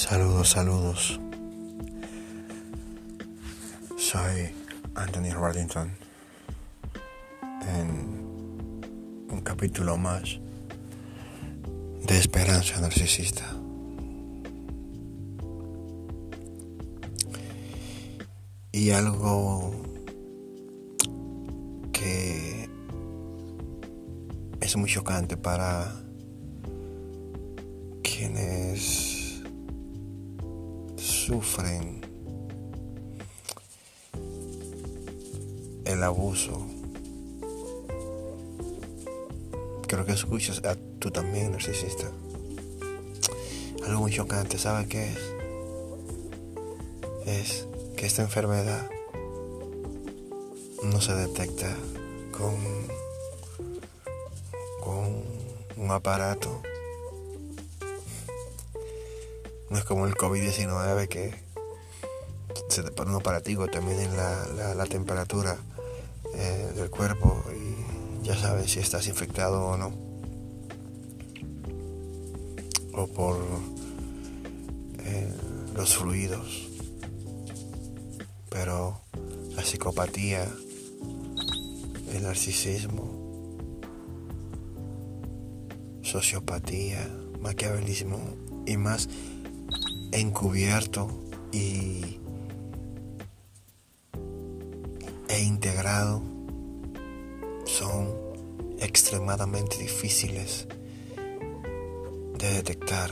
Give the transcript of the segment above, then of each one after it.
Saludos, saludos. Soy Anthony Reddington en un capítulo más de Esperanza Narcisista. Y algo que es muy chocante para quienes sufren el abuso. Creo que escuchas a tú también, narcisista. Algo muy chocante, ¿sabes qué es? Es que esta enfermedad no se detecta con, con un aparato. No es como el COVID-19 que se te pone un aparatico, te miden la, la, temperatura eh, del cuerpo y ya sabes si estás infectado o no. O por eh, los fluidos. Pero la psicopatía, el narcisismo, sociopatía, maquiavelismo y más encubierto y e integrado son extremadamente difíciles de detectar.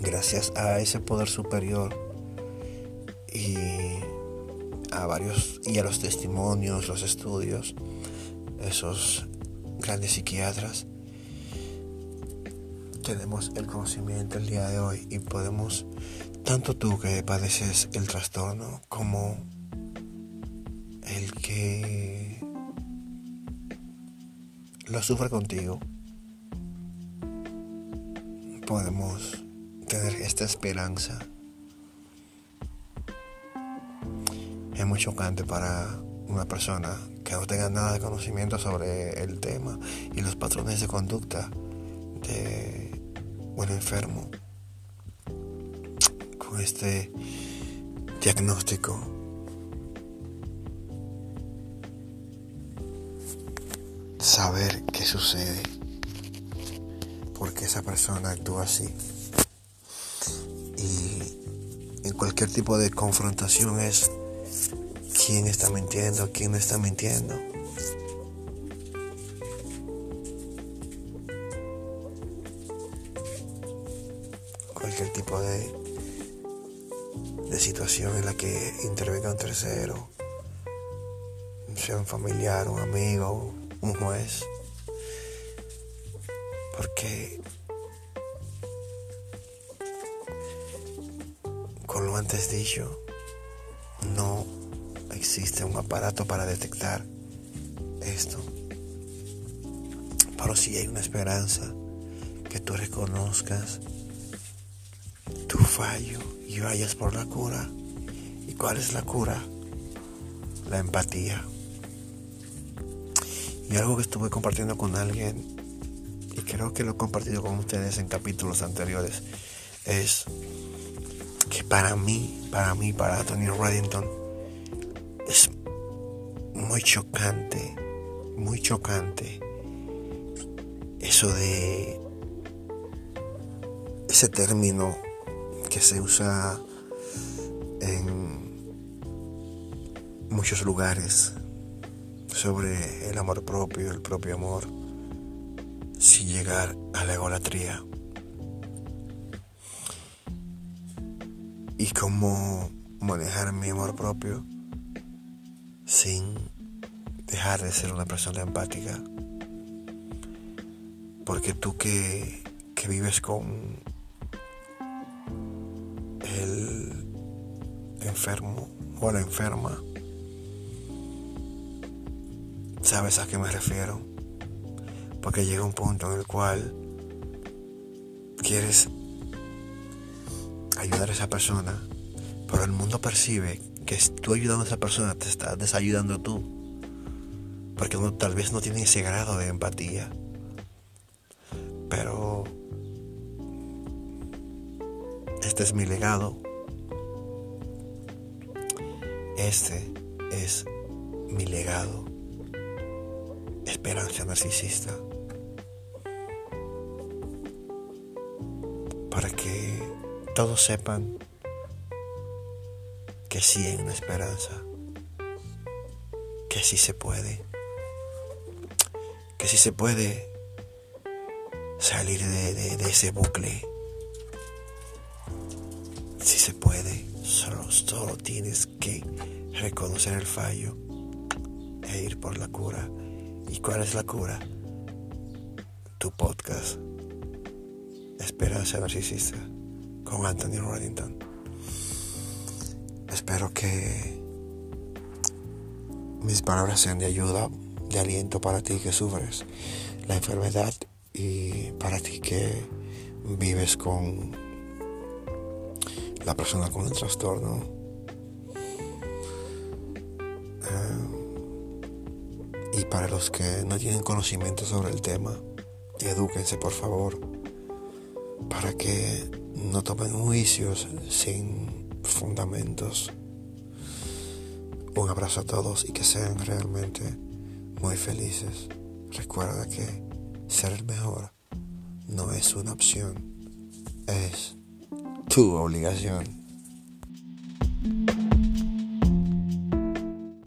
Gracias a ese poder superior y a varios y a los testimonios, los estudios, esos grandes psiquiatras, tenemos el conocimiento el día de hoy y podemos, tanto tú que padeces el trastorno como el que lo sufre contigo, podemos tener esta esperanza. Es muy chocante para una persona que no tenga nada de conocimiento sobre el tema y los patrones de conducta de un enfermo con este diagnóstico. Saber qué sucede, porque esa persona actúa así. Y en cualquier tipo de confrontación es quién está mintiendo, quién no está mintiendo. Cualquier tipo de, de situación en la que intervenga un tercero, sea un familiar, un amigo, un juez. Porque con lo antes dicho, no existe un aparato para detectar esto. Pero si hay una esperanza que tú reconozcas fallo y vayas por la cura. ¿Y cuál es la cura? La empatía. Y algo que estuve compartiendo con alguien, y creo que lo he compartido con ustedes en capítulos anteriores, es que para mí, para mí, para Anthony Reddington, es muy chocante, muy chocante eso de ese término que se usa en muchos lugares sobre el amor propio, el propio amor, sin llegar a la egolatría. Y cómo manejar mi amor propio sin dejar de ser una persona empática. Porque tú que, que vives con el enfermo o la enferma, sabes a qué me refiero. Porque llega un punto en el cual quieres ayudar a esa persona, pero el mundo percibe que tú ayudando a esa persona te estás desayudando tú. Porque tal vez no tiene ese grado de empatía. Pero Este es mi legado. Este es mi legado. Esperanza narcisista. Para que todos sepan que sí hay una esperanza. Que sí se puede. Que sí se puede salir de, ese bucle. Solo, tienes que reconocer el fallo e ir por la cura. ¿Y cuál es la cura? Tu podcast. Esperanza Narcisista con Anthony Reddington. Espero que mis palabras sean de ayuda, de aliento para ti que sufres la enfermedad y para ti que vives con la persona con el trastorno. Eh, y para los que no tienen conocimiento sobre el tema, edúquense por favor, para que no tomen juicios sin fundamentos. Un abrazo a todos y que sean realmente muy felices. Recuerda que ser el mejor no es una opción, es tu obligación.